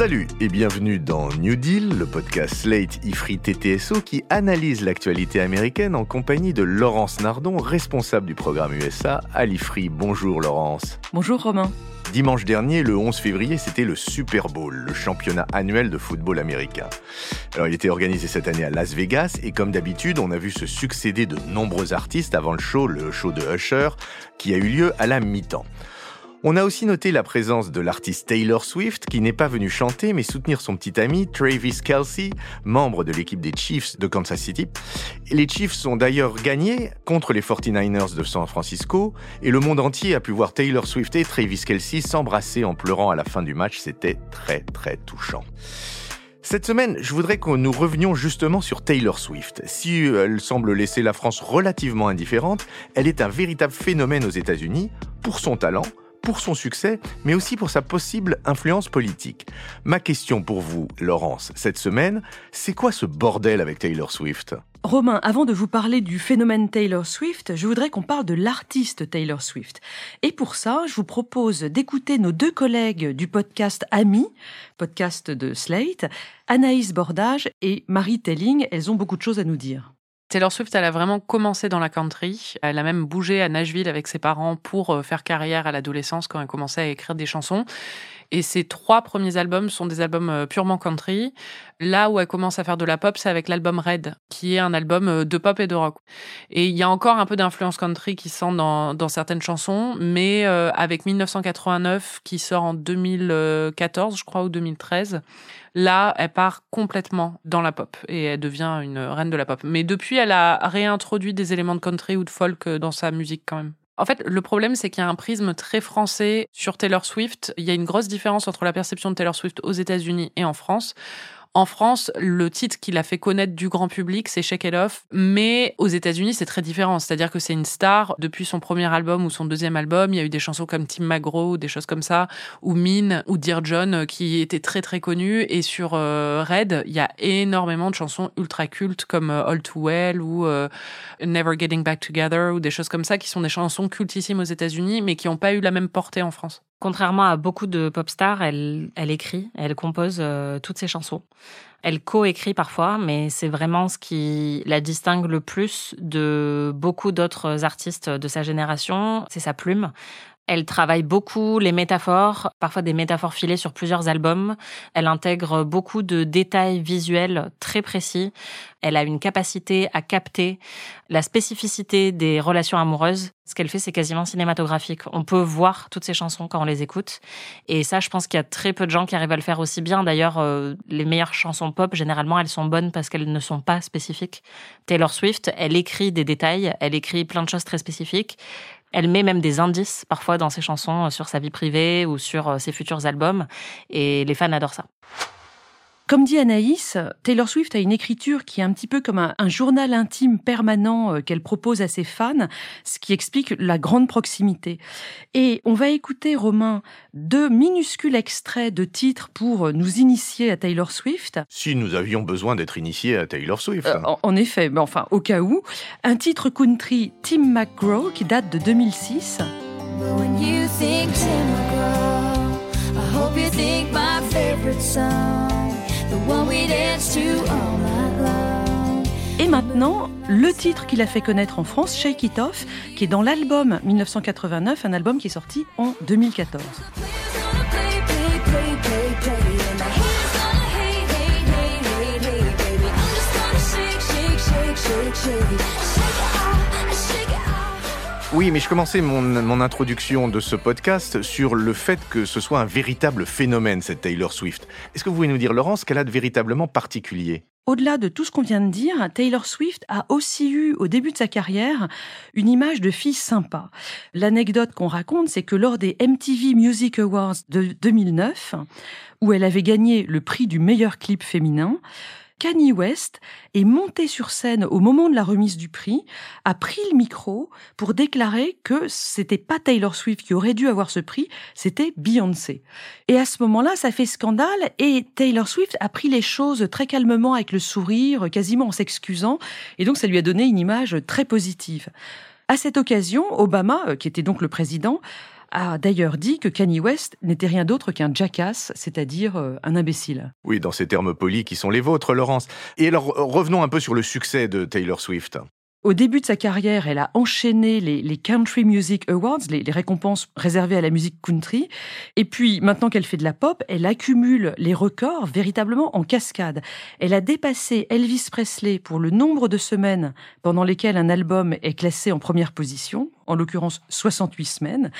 Salut et bienvenue dans New Deal, le podcast Slate Ifri TTSO qui analyse l'actualité américaine en compagnie de Laurence Nardon, responsable du programme USA à l'Ifri. Bonjour Laurence. Bonjour Romain. Dimanche dernier, le 11 février, c'était le Super Bowl, le championnat annuel de football américain. Alors, il était organisé cette année à Las Vegas et comme d'habitude, on a vu se succéder de nombreux artistes avant le show, le show de Usher, qui a eu lieu à la mi-temps. On a aussi noté la présence de l'artiste Taylor Swift qui n'est pas venu chanter mais soutenir son petit ami Travis Kelsey, membre de l'équipe des Chiefs de Kansas City. Les Chiefs ont d'ailleurs gagné contre les 49ers de San Francisco et le monde entier a pu voir Taylor Swift et Travis Kelsey s'embrasser en pleurant à la fin du match. C'était très très touchant. Cette semaine, je voudrais que nous revenions justement sur Taylor Swift. Si elle semble laisser la France relativement indifférente, elle est un véritable phénomène aux États-Unis pour son talent, pour son succès, mais aussi pour sa possible influence politique. Ma question pour vous, Laurence, cette semaine, c'est quoi ce bordel avec Taylor Swift? Romain, avant de vous parler du phénomène Taylor Swift, je voudrais qu'on parle de l'artiste Taylor Swift. Et pour ça, je vous propose d'écouter nos deux collègues du podcast Ami, podcast de Slate, Anaïs Bordage et Marie Telling. Elles ont beaucoup de choses à nous dire. Taylor Swift, elle a vraiment commencé dans la country. Elle a même bougé à Nashville avec ses parents pour euh, faire carrière à l'adolescence quand elle commençait à écrire des chansons. Et ses trois premiers albums sont des albums euh, purement country. Là où elle commence à faire de la pop, c'est avec l'album Red, qui est un album euh, de pop et de rock. Et il y a encore un peu d'influence country qui sent dans, dans certaines chansons, mais euh, avec 1989, qui sort en 2014, je crois, ou 2013, là, elle part complètement dans la pop et elle devient une reine de la pop. Mais depuis, elle a réintroduit des éléments de country ou de folk dans sa musique quand même. En fait, le problème, c'est qu'il y a un prisme très français sur Taylor Swift. Il y a une grosse différence entre la perception de Taylor Swift aux États-Unis et en France. En France, le titre qui l'a fait connaître du grand public, c'est Shake It Off. Mais aux États-Unis, c'est très différent. C'est-à-dire que c'est une star depuis son premier album ou son deuxième album. Il y a eu des chansons comme Tim McGraw, des choses comme ça, ou Mean, ou Dear John, euh, qui étaient très très connues. Et sur euh, Red, il y a énormément de chansons ultra cultes comme euh, All Too Well ou Never Getting Back Together ou des choses comme ça qui sont des chansons cultissimes aux États-Unis, mais qui n'ont pas eu la même portée en France. Contrairement à beaucoup de pop stars, elle, elle écrit, elle compose euh, toutes ses chansons. Elle co-écrit parfois, mais c'est vraiment ce qui la distingue le plus de beaucoup d'autres artistes de sa génération. C'est sa plume. Elle travaille beaucoup les métaphores, parfois des métaphores filées sur plusieurs albums. Elle intègre beaucoup de détails visuels très précis. Elle a une capacité à capter la spécificité des relations amoureuses. Ce qu'elle fait, c'est quasiment cinématographique. On peut voir toutes ces chansons quand on les écoute. Et ça, je pense qu'il y a très peu de gens qui arrivent à le faire aussi bien. D'ailleurs, euh, les meilleures chansons pop, généralement, elles sont bonnes parce qu'elles ne sont pas spécifiques. Taylor Swift, elle écrit des détails, elle écrit plein de choses très spécifiques. Elle met même des indices parfois dans ses chansons euh, sur sa vie privée ou sur euh, ses futurs albums et les fans adorent ça. Comme dit Anaïs, Taylor Swift a une écriture qui est un petit peu comme un, journal intime permanent euh, qu'elle propose à ses fans, ce qui explique la grande proximité. Et on va écouter, Romain, deux minuscules extraits de titres pour nous initier à Taylor Swift. Si nous avions besoin d'être initiés à Taylor Swift. Euh, en, effet, mais enfin, au cas où. Un titre country Tim McGraw qui date de 2006. Et maintenant, le titre qu'il a fait connaître en France, Shake It Off, qui est dans l'album 1989, un album qui est sorti en 2014. Oui, mais je commençais mon, introduction de ce podcast sur le fait que ce soit un véritable phénomène, cette Taylor Swift. Est-ce que vous pouvez nous dire, Laurence, qu'elle a de véritablement particulier? Au-delà de tout ce qu'on vient de dire, Taylor Swift a aussi eu, au début de sa carrière, une image de fille sympa. L'anecdote qu'on raconte, c'est que lors des MTV Music Awards de 2009, où elle avait gagné le prix du meilleur clip féminin, Kanye West est monté sur scène au moment de la remise du prix, a pris le micro pour déclarer que c'était pas Taylor Swift qui aurait dû avoir ce prix, c'était Beyoncé. Et à ce moment-là, ça fait scandale et Taylor Swift a pris les choses très calmement avec le sourire, quasiment en s'excusant, et donc ça lui a donné une image très positive. À cette occasion, Obama, euh, qui était donc le président, a d'ailleurs dit que Kanye West n'était rien d'autre qu'un jackass, c'est-à-dire euh, un imbécile. Oui, dans ces termes polis qui sont les vôtres, Laurence. Et alors, revenons un peu sur le succès de Taylor Swift. Au début de sa carrière, elle a enchaîné les, Country Music Awards, les, les, récompenses réservées à la musique country. Et puis, maintenant qu'elle fait de la pop, elle accumule les records véritablement en cascade. Elle a dépassé Elvis Presley pour le nombre de semaines pendant lesquelles un album est classé en première position, en l'occurrence 68 semaines.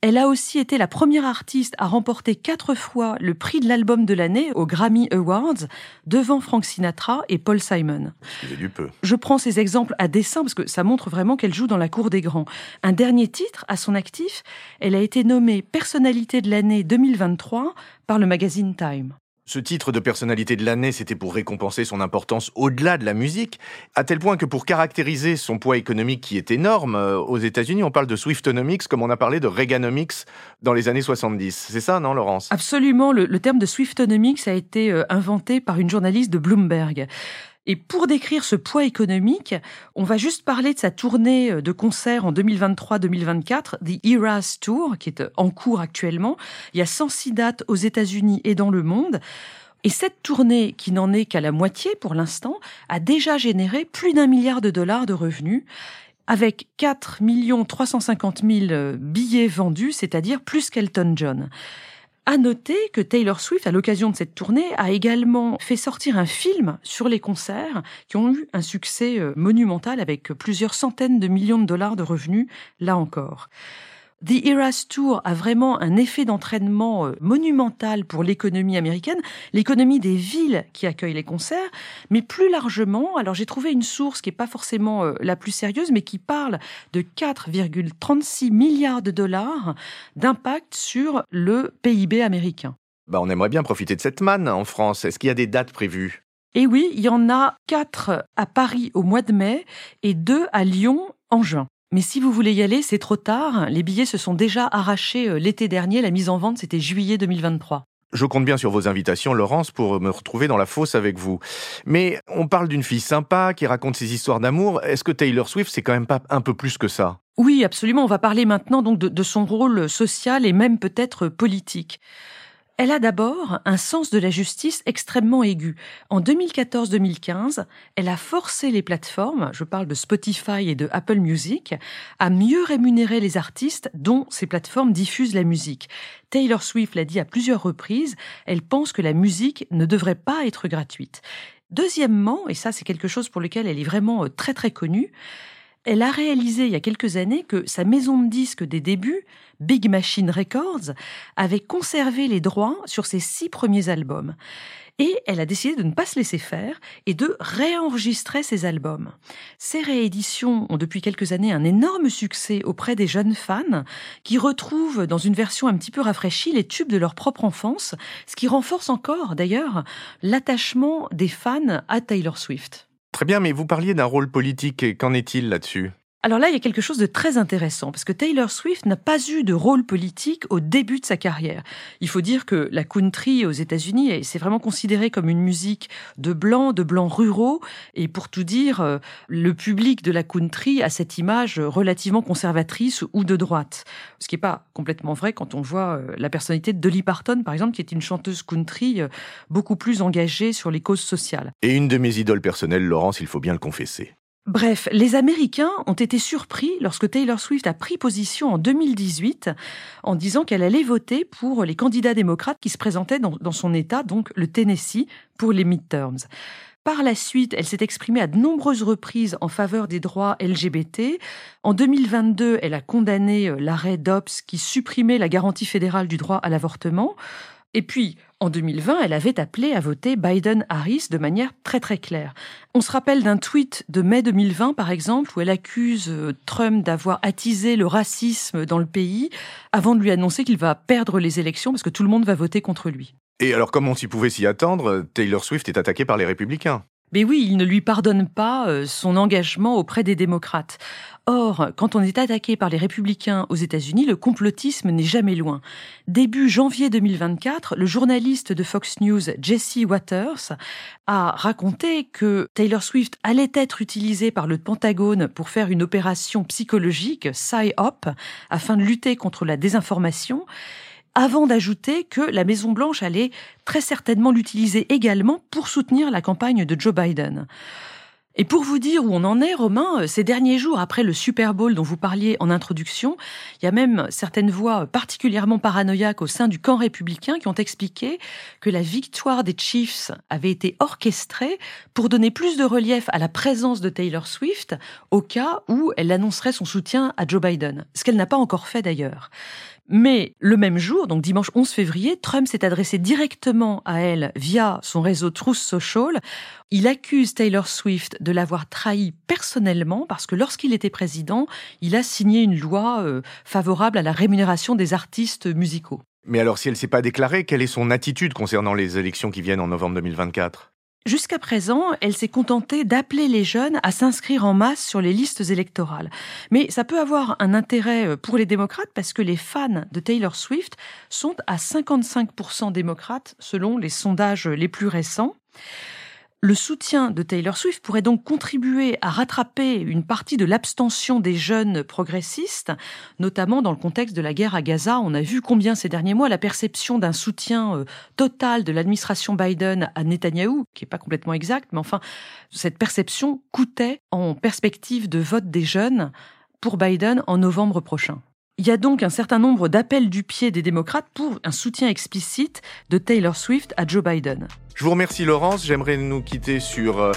Elle a aussi été la première artiste à remporter quatre fois le prix de l'album de l'année aux Grammy Awards devant Frank Sinatra et Paul Simon. Du peu. Je prends ces exemples à dessein parce que ça montre vraiment qu'elle joue dans la cour des grands. Un dernier titre à son actif, elle a été nommée personnalité de l'année 2023 par le magazine Time. Ce titre de personnalité de l'année, c'était pour récompenser son importance au-delà de la musique, à tel point que pour caractériser son poids économique qui est énorme, euh, aux États-Unis, on parle de Swiftonomics comme on a parlé de Reaganomics dans les années 70. C'est ça, non, Laurence? Absolument. Le, terme de Swiftonomics a été euh, inventé par une journaliste de Bloomberg. Et pour décrire ce poids économique, on va juste parler de sa tournée euh, de concert en 2023-2024, The Eras Tour, qui est euh, en cours actuellement. Il y a 106 dates aux États-Unis et dans le monde. Et cette tournée, qui n'en est qu'à la moitié pour l'instant, a déjà généré plus d'un milliard de dollars de revenus avec 4 350 000 billets vendus, c'est-à-dire plus qu'Elton John. À noter que Taylor Swift, à l'occasion de cette tournée, a également fait sortir un film sur les concerts qui ont eu un succès euh, monumental avec plusieurs centaines de millions de dollars de revenus, là encore. The Eras Tour a vraiment un effet d'entraînement euh, monumental pour l'économie américaine, l'économie des villes qui accueillent les concerts, mais plus largement, alors j'ai trouvé une source qui n'est pas forcément euh, la plus sérieuse, mais qui parle de 4,36 milliards de dollars d'impact sur le PIB américain. Bah on aimerait bien profiter de cette manne en France. Est-ce qu'il y a des dates prévues? Eh oui, il y en a quatre à Paris au mois de mai et deux à Lyon en juin. Mais si vous voulez y aller, c'est trop tard. Les billets se sont déjà arrachés euh, l'été dernier. La mise en vente, c'était juillet 2023. Je compte bien sur vos invitations, Laurence, pour me retrouver dans la fosse avec vous. Mais on parle d'une fille sympa qui raconte ses histoires d'amour. Est-ce que Taylor Swift, c'est quand même pas un peu plus que ça? Oui, absolument. On va parler maintenant donc de son rôle social et même peut-être politique. Elle a d'abord un sens de la justice extrêmement aigu. En 2014-2015, elle a forcé les plateformes, je parle de Spotify et de Apple Music, à mieux rémunérer les artistes dont ces plateformes diffusent la musique. Taylor Swift l'a dit à plusieurs reprises, elle pense que la musique ne devrait pas être gratuite. Deuxièmement, et ça c'est quelque chose pour lequel elle est vraiment euh, très très connue, elle a réalisé il y a quelques années que sa maison de disques des débuts, Big Machine Records, avait conservé les droits sur ses six premiers albums. Et elle a décidé de ne pas se laisser faire et de réenregistrer ses albums. Ces rééditions ont depuis quelques années un énorme succès auprès des jeunes fans qui retrouvent dans une version un petit peu rafraîchie les tubes de leur propre enfance, ce qui renforce encore d'ailleurs l'attachement des fans à Taylor Swift. Très bien, mais vous parliez d'un rôle politique. Qu'en est-il là-dessus? Alors là, il y a quelque chose de très intéressant, parce que Taylor Swift n'a pas eu de rôle politique au début de sa carrière. Il faut dire que la country aux États-Unis, c'est vraiment considéré comme une musique de blancs, de blancs ruraux, et pour tout dire, euh, le public de la country a cette image relativement conservatrice ou de droite. Ce qui n'est pas complètement vrai quand on voit euh, la personnalité de Dolly Parton, par exemple, qui est une chanteuse country euh, beaucoup plus engagée sur les causes sociales. Et une de mes idoles personnelles, Laurence, il faut bien le confesser. Bref, les Américains ont été surpris lorsque Taylor Swift a pris position en 2018 en disant qu'elle allait voter pour les candidats démocrates qui se présentaient dans, son État, donc le Tennessee, pour les midterms. Par la suite, elle s'est exprimée à de nombreuses reprises en faveur des droits LGBT. En 2022, elle a condamné euh, l'arrêt Dobbs qui supprimait la garantie fédérale du droit à l'avortement. Et puis, en 2020, elle avait appelé à voter Biden-Harris de manière très très claire. On se rappelle d'un tweet de mai 2020, par exemple, où elle accuse euh, Trump d'avoir attisé le racisme dans le pays avant de lui annoncer qu'il va perdre les élections parce que tout le monde va voter contre lui. Et alors, comme on s'y pouvait s'y attendre, Taylor Swift est attaquée par les républicains. Mais oui, il ne lui pardonne pas euh, son engagement auprès des démocrates. Or, quand on est attaqué par les républicains aux États-Unis, le complotisme n'est jamais loin. Début janvier 2024, le journaliste de Fox News Jesse Waters a raconté que Taylor Swift allait être utilisée par le Pentagone pour faire une opération psychologique, PSY-OP, afin de lutter contre la désinformation avant d'ajouter que la Maison-Blanche allait très certainement l'utiliser également pour soutenir la campagne de Joe Biden. Et pour vous dire où on en est, Romain, euh, ces derniers jours après le Super Bowl dont vous parliez en introduction, il y a même certaines voix particulièrement paranoïaques au sein du camp républicain qui ont expliqué que la victoire des Chiefs avait été orchestrée pour donner plus de relief à la présence de Taylor Swift au cas où elle annoncerait son soutien à Joe Biden, ce qu'elle n'a pas encore fait d'ailleurs. Mais le même jour, donc dimanche 11 février, Trump s'est adressé directement à elle via son réseau Truth Social. Il accuse Taylor Swift de l'avoir trahi personnellement parce que lorsqu'il était président, il a signé une loi euh, favorable à la rémunération des artistes musicaux. Mais alors si elle s'est pas déclarée, quelle est son attitude concernant les élections qui viennent en novembre 2024 Jusqu'à présent, elle s'est contentée d'appeler les jeunes à s'inscrire en masse sur les listes électorales. Mais ça peut avoir un intérêt euh, pour les démocrates parce que les fans de Taylor Swift sont à 55% démocrates selon les sondages les plus récents. Le soutien de Taylor Swift pourrait donc contribuer à rattraper une partie de l'abstention des jeunes progressistes, notamment dans le contexte de la guerre à Gaza. On a vu combien ces derniers mois la perception d'un soutien euh, total de l'administration Biden à Netanyahou, qui n'est pas complètement exact, mais enfin, cette perception coûtait en perspective de vote des jeunes pour Biden en novembre prochain. Il y a donc un certain nombre d'appels du pied des démocrates pour un soutien explicite de Taylor Swift à Joe Biden. Je vous remercie Laurence, j'aimerais nous quitter sur euh,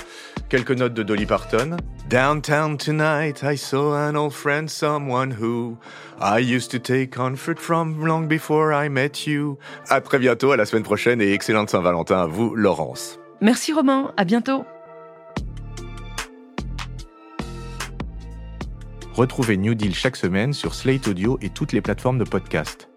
quelques notes de Dolly Parton. Downtown tonight I saw an old friend, someone who I used to take comfort from long before I met you. À très bientôt, à la semaine prochaine et excellente Saint-Valentin à vous Laurence. Merci Romain, à bientôt. Retrouvez New Deal chaque semaine sur Slate Audio et toutes les plateformes de podcast.